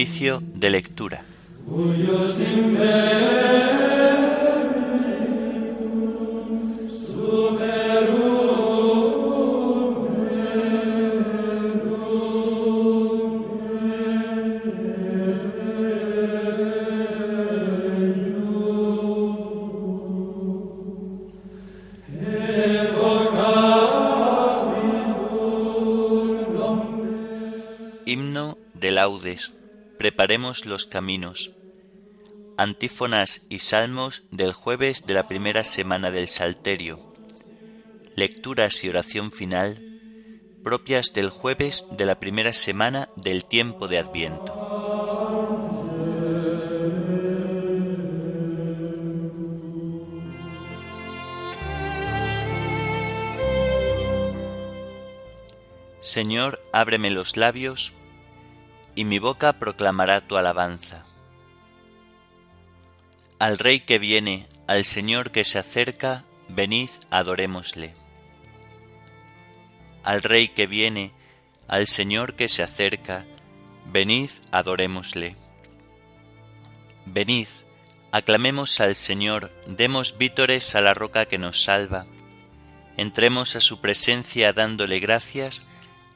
Oficio de lectura. Himno de laudes. Preparemos los caminos. Antífonas y salmos del jueves de la primera semana del Salterio. Lecturas y oración final propias del jueves de la primera semana del tiempo de Adviento. Señor, ábreme los labios, y mi boca proclamará tu alabanza. Al Rey que viene, al Señor que se acerca, venid, adorémosle. Al Rey que viene, al Señor que se acerca, venid, adorémosle. Venid, aclamemos al Señor, demos vítores a la roca que nos salva, entremos a su presencia dándole gracias,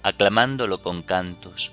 aclamándolo con cantos.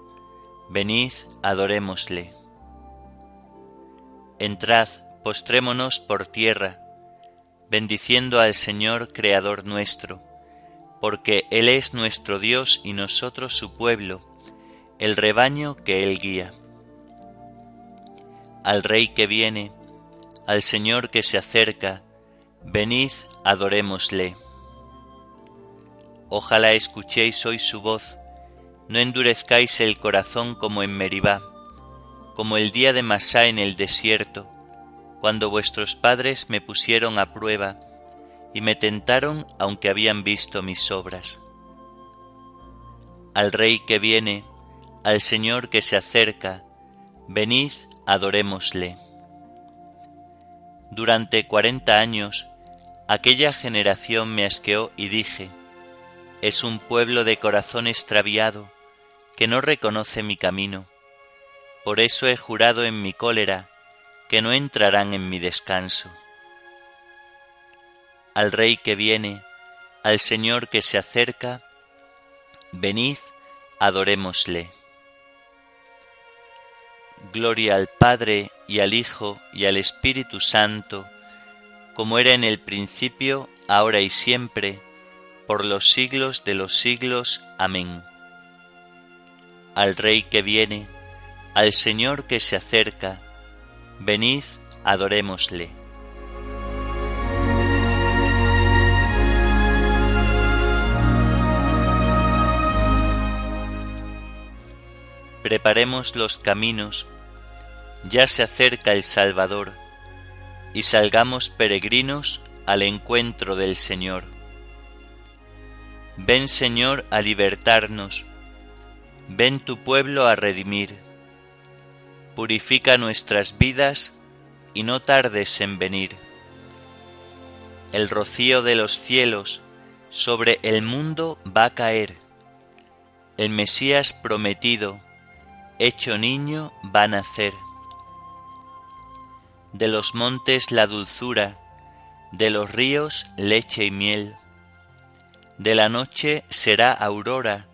venid, adorémosle. Entrad, postrémonos por tierra, bendiciendo al Señor Creador nuestro, porque Él es nuestro Dios y nosotros su pueblo, el rebaño que Él guía. Al Rey que viene, al Señor que se acerca, venid, adorémosle. Ojalá escuchéis hoy su voz, no endurezcáis el corazón como en Meribá, como el día de Masá en el desierto, cuando vuestros padres me pusieron a prueba y me tentaron aunque habían visto mis obras. Al Rey que viene, al Señor que se acerca, venid, adorémosle. Durante cuarenta años, aquella generación me asqueó y dije, es un pueblo de corazón extraviado, que no reconoce mi camino. Por eso he jurado en mi cólera que no entrarán en mi descanso. Al Rey que viene, al Señor que se acerca, venid, adorémosle. Gloria al Padre y al Hijo y al Espíritu Santo, como era en el principio, ahora y siempre, por los siglos de los siglos. Amén al Rey que viene, al Señor que se acerca, venid, adorémosle. Preparemos los caminos, ya se acerca el Salvador, y salgamos peregrinos al encuentro del Señor. Ven Señor a libertarnos, Ven tu pueblo a redimir. Purifica nuestras vidas y no tardes en venir. El rocío de los cielos sobre el mundo va a caer. El Mesías prometido, hecho niño, va a nacer. De los montes la dulzura, de los ríos leche y miel. De la noche será aurora,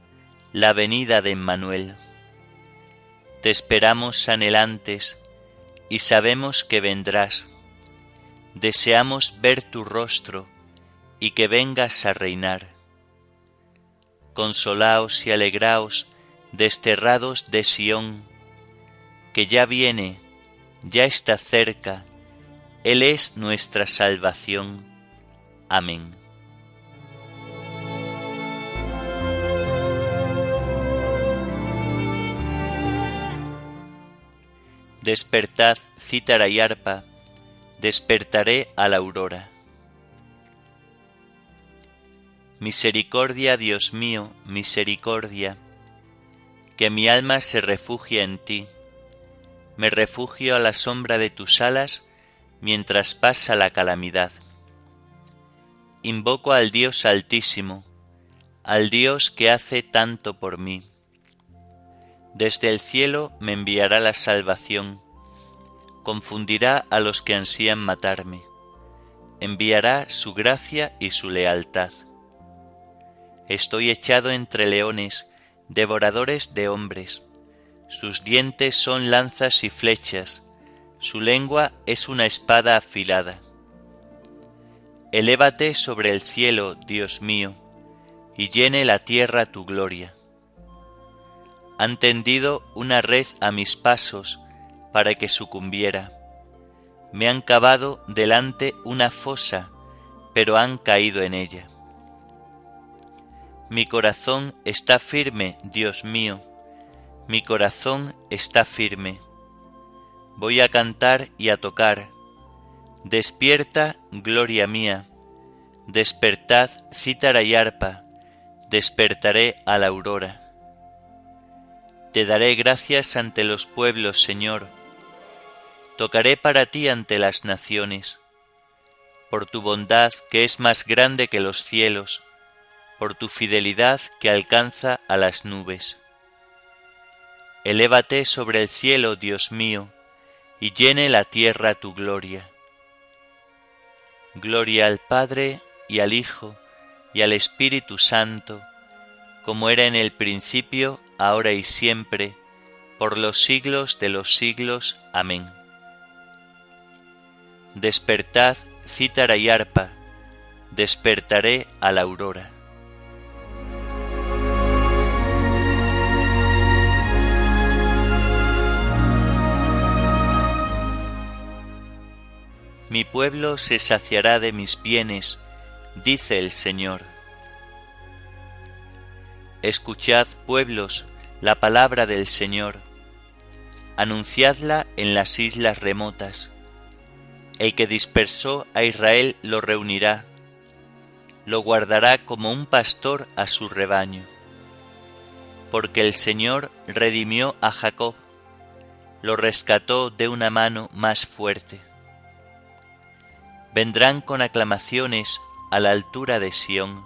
la venida de Emmanuel. Te esperamos anhelantes y sabemos que vendrás. Deseamos ver tu rostro y que vengas a reinar. Consolaos y alegraos, desterrados de Sión, que ya viene, ya está cerca, Él es nuestra salvación. Amén. Despertad, cítara y arpa, despertaré a la aurora. Misericordia, Dios mío, misericordia, que mi alma se refugia en ti. Me refugio a la sombra de tus alas mientras pasa la calamidad. Invoco al Dios Altísimo, al Dios que hace tanto por mí. Desde el cielo me enviará la salvación, confundirá a los que ansían matarme, enviará su gracia y su lealtad. Estoy echado entre leones, devoradores de hombres. Sus dientes son lanzas y flechas, su lengua es una espada afilada. Elévate sobre el cielo, Dios mío, y llene la tierra tu gloria. Han tendido una red a mis pasos para que sucumbiera. Me han cavado delante una fosa, pero han caído en ella. Mi corazón está firme, Dios mío, mi corazón está firme. Voy a cantar y a tocar. Despierta, gloria mía. Despertad, cítara y arpa. Despertaré a la aurora. Te daré gracias ante los pueblos, Señor. Tocaré para ti ante las naciones. Por tu bondad que es más grande que los cielos por tu fidelidad que alcanza a las nubes. Elévate sobre el cielo, Dios mío, y llene la tierra tu gloria. Gloria al Padre y al Hijo y al Espíritu Santo, como era en el principio, ahora y siempre, por los siglos de los siglos. Amén. Despertad, cítara y arpa, despertaré a la aurora. Mi pueblo se saciará de mis bienes, dice el Señor. Escuchad, pueblos, la palabra del Señor. Anunciadla en las islas remotas. El que dispersó a Israel lo reunirá, lo guardará como un pastor a su rebaño. Porque el Señor redimió a Jacob, lo rescató de una mano más fuerte Vendrán con aclamaciones a la altura de Sión,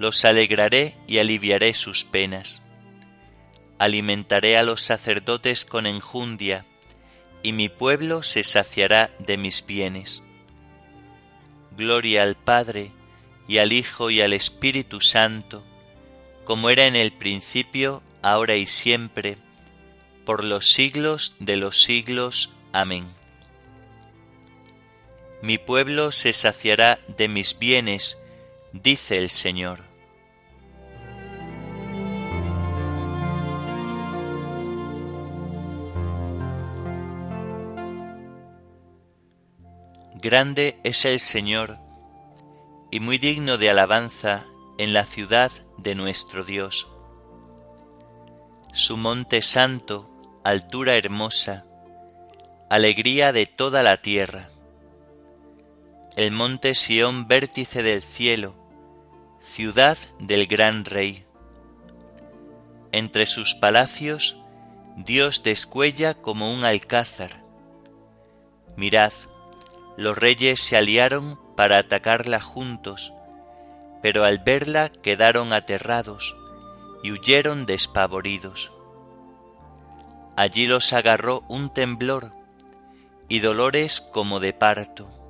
los alegraré y aliviaré sus penas. Alimentaré a los sacerdotes con enjundia, y mi pueblo se saciará de mis bienes. Gloria al Padre, y al Hijo, y al Espíritu Santo, como era en el principio, ahora y siempre, por los siglos de los siglos. Amén mi pueblo se saciará de mis bienes, dice el Señor. Grande es el Señor y muy digno de alabanza en la ciudad de nuestro Dios. Su monte santo, altura hermosa, alegría de toda la tierra el monte Sión vértice del cielo, ciudad del gran rey. Entre sus palacios Dios descuella como un alcázar. Mirad, los reyes se aliaron para atacarla juntos, pero al verla quedaron aterrados y huyeron despavoridos. Allí los agarró un temblor y dolores como de parto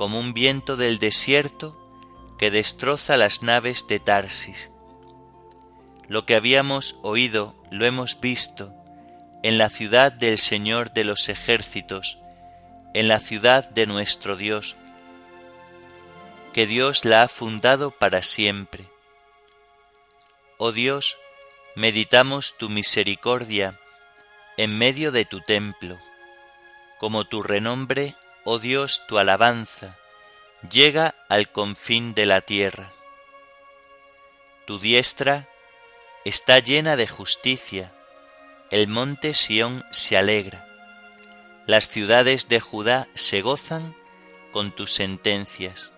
como un viento del desierto que destroza las naves de Tarsis. Lo que habíamos oído lo hemos visto, en la ciudad del Señor de los ejércitos, en la ciudad de nuestro Dios, que Dios la ha fundado para siempre. Oh Dios, meditamos tu misericordia en medio de tu templo, como tu renombre, oh Dios, tu alabanza, llega al confín de la tierra. Tu diestra está llena de justicia, el monte Sión se alegra, las ciudades de Judá se gozan con tus sentencias.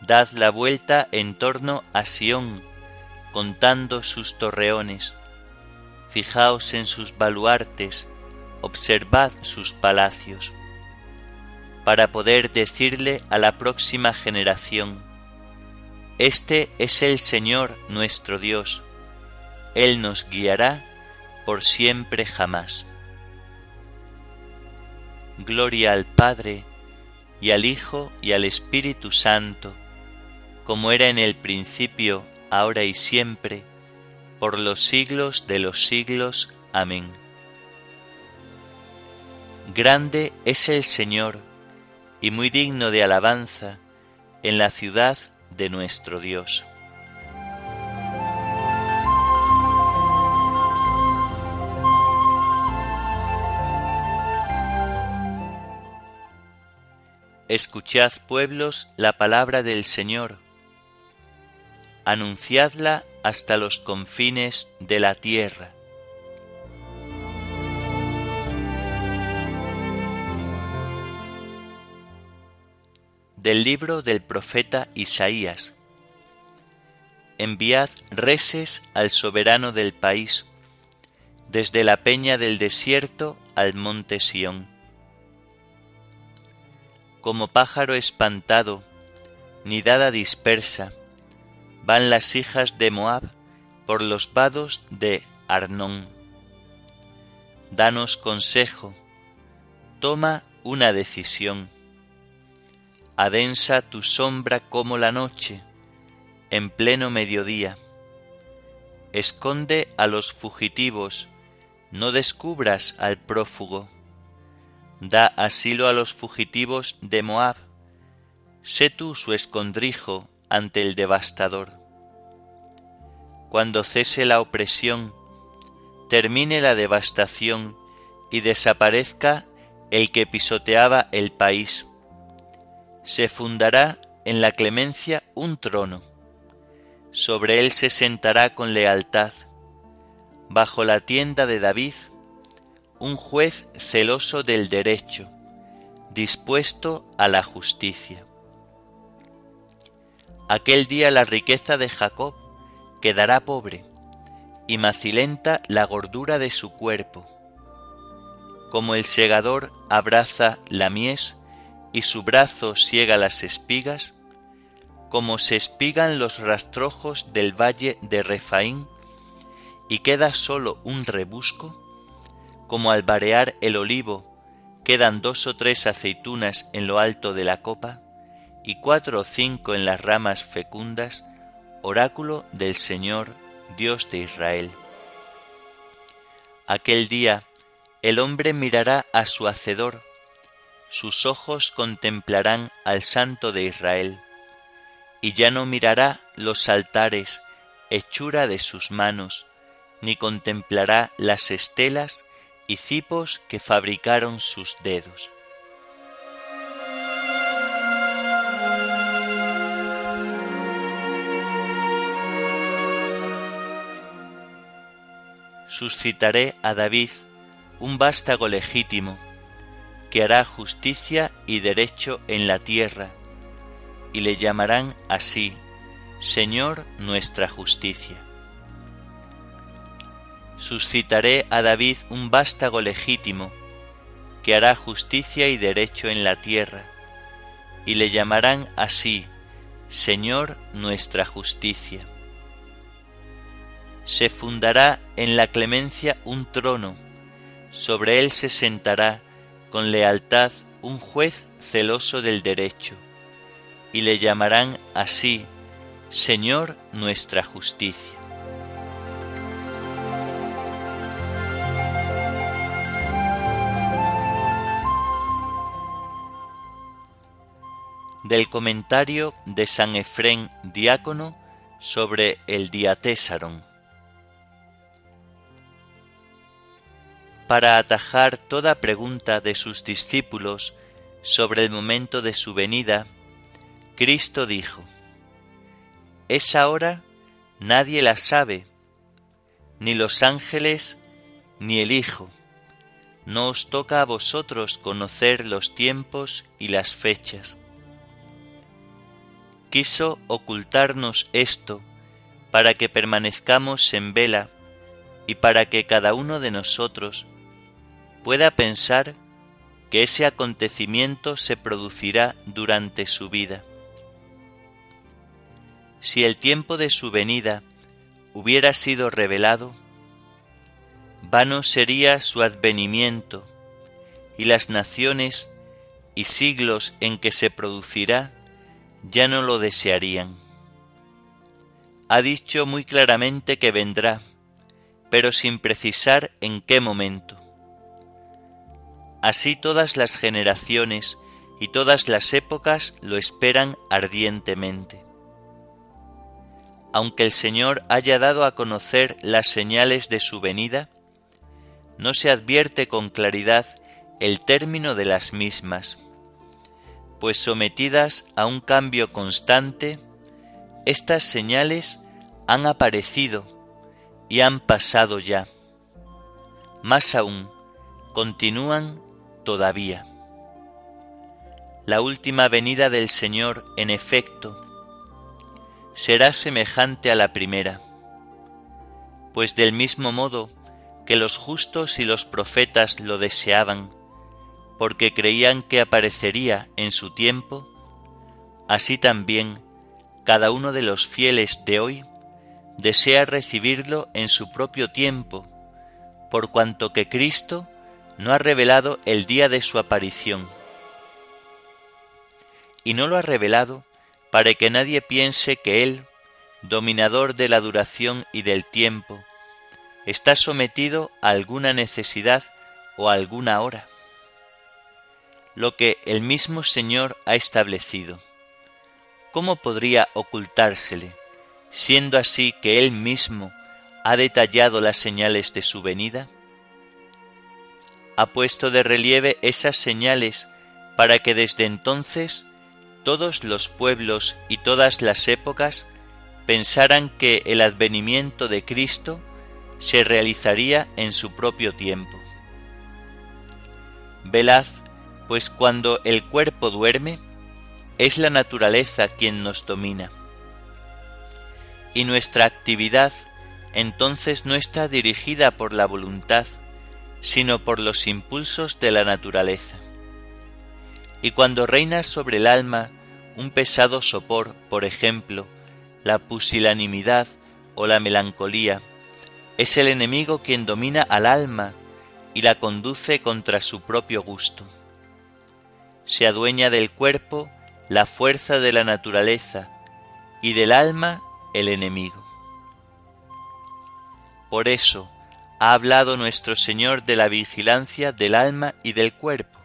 Dad la vuelta en torno a Sión, contando sus torreones. Fijaos en sus baluartes, observad sus palacios, para poder decirle a la próxima generación, Este es el Señor nuestro Dios, Él nos guiará por siempre jamás. Gloria al Padre, y al Hijo, y al Espíritu Santo, como era en el principio, ahora y siempre, por los siglos de los siglos. Amén. Grande es el Señor, y muy digno de alabanza, en la ciudad de nuestro Dios. Escuchad pueblos la palabra del Señor, anunciadla hasta los confines de la tierra. Del libro del profeta Isaías. Enviad reses al soberano del país, desde la peña del desierto al monte Sión como pájaro espantado, nidada dispersa, van las hijas de Moab por los vados de Arnón. Danos consejo, toma una decisión. Adensa tu sombra como la noche, en pleno mediodía. Esconde a los fugitivos, no descubras al prófugo da asilo a los fugitivos de Moab, sé tú su escondrijo ante el devastador. Cuando cese la opresión, termine la devastación y desaparezca el que pisoteaba el país, se fundará en la clemencia un trono, sobre él se sentará con lealtad, bajo la tienda de David un juez celoso del derecho, dispuesto a la justicia. Aquel día la riqueza de Jacob quedará pobre, y macilenta la gordura de su cuerpo. Como el segador abraza la mies y su brazo siega las espigas, como se espigan los rastrojos del valle de Refaín, y queda solo un rebusco, como al varear el olivo quedan dos o tres aceitunas en lo alto de la copa y cuatro o cinco en las ramas fecundas, oráculo del Señor Dios de Israel. Aquel día el hombre mirará a su Hacedor, sus ojos contemplarán al Santo de Israel, y ya no mirará los altares, hechura de sus manos, ni contemplará las estelas y que fabricaron sus dedos. Suscitaré a David un vástago legítimo, que hará justicia y derecho en la tierra, y le llamarán así, Señor nuestra justicia suscitaré a David un vástago legítimo, que hará justicia y derecho en la tierra, y le llamarán así, Señor nuestra justicia. Se fundará en la clemencia un trono, sobre él se sentará con lealtad un juez celoso del derecho, y le llamarán así, Señor nuestra justicia. Del comentario de San Efrén Diácono sobre el Diatésaron. Para atajar toda pregunta de sus discípulos sobre el momento de su venida, Cristo dijo, Esa hora nadie la sabe, ni los ángeles, ni el Hijo. No os toca a vosotros conocer los tiempos y las fechas. Quiso ocultarnos esto para que permanezcamos en vela y para que cada uno de nosotros pueda pensar que ese acontecimiento se producirá durante su vida. Si el tiempo de su venida hubiera sido revelado, vano sería su advenimiento, y las naciones y siglos en que se producirá ya no lo desearían. Ha dicho muy claramente que vendrá, pero sin precisar en qué momento. Así todas las generaciones y todas las épocas lo esperan ardientemente aunque el Señor haya dado a conocer las señales de su venida, no se advierte con claridad el término de las mismas, pues sometidas a un cambio constante, estas señales han aparecido y han pasado ya. Más aún, continúan todavía. La última venida del Señor, en efecto, será semejante a la primera, pues del mismo modo que los justos y los profetas lo deseaban, porque creían que aparecería en su tiempo, así también cada uno de los fieles de hoy desea recibirlo en su propio tiempo, por cuanto que Cristo no ha revelado el día de su aparición. Y no lo ha revelado para que nadie piense que Él, dominador de la duración y del tiempo, está sometido a alguna necesidad o a alguna hora. Lo que el mismo Señor ha establecido. ¿Cómo podría ocultársele, siendo así que Él mismo ha detallado las señales de su venida? Ha puesto de relieve esas señales para que desde entonces todos los pueblos y todas las épocas pensaran que el advenimiento de Cristo se realizaría en su propio tiempo. Velad, pues cuando el cuerpo duerme, es la naturaleza quien nos domina. Y nuestra actividad entonces no está dirigida por la voluntad, sino por los impulsos de la naturaleza. Y cuando reina sobre el alma un pesado sopor, por ejemplo, la pusilanimidad o la melancolía, es el enemigo quien domina al alma y la conduce contra su propio gusto. Se adueña del cuerpo la fuerza de la naturaleza y del alma el enemigo. Por eso ha hablado nuestro Señor de la vigilancia del alma y del cuerpo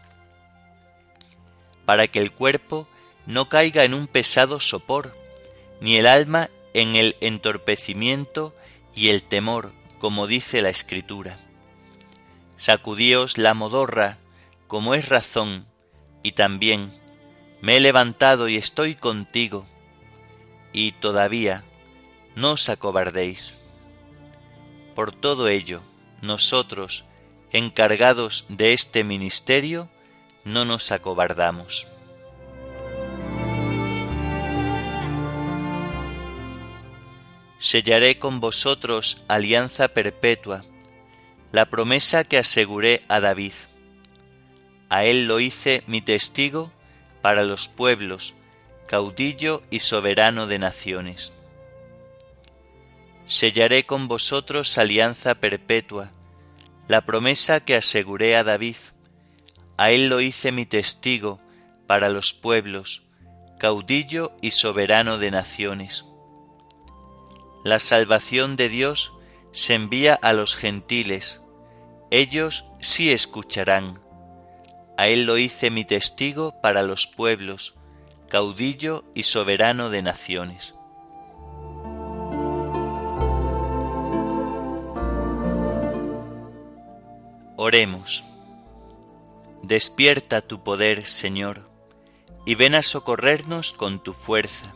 para que el cuerpo no caiga en un pesado sopor, ni el alma en el entorpecimiento y el temor, como dice la Escritura. Sacudíos la modorra, como es razón, y también me he levantado y estoy contigo, y todavía no os acobardéis. Por todo ello, nosotros, encargados de este ministerio, no nos acobardamos. Sellaré con vosotros alianza perpetua, la promesa que aseguré a David. A él lo hice mi testigo para los pueblos, caudillo y soberano de naciones. Sellaré con vosotros alianza perpetua, la promesa que aseguré a David a él lo hice mi testigo para los pueblos, caudillo y soberano de naciones. La salvación de Dios se envía a los gentiles, ellos sí escucharán. A él lo hice mi testigo para los pueblos, caudillo y soberano de naciones. Oremos. Despierta tu poder, Señor, y ven a socorrernos con tu fuerza.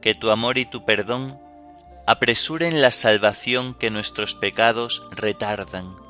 Que tu amor y tu perdón apresuren la salvación que nuestros pecados retardan.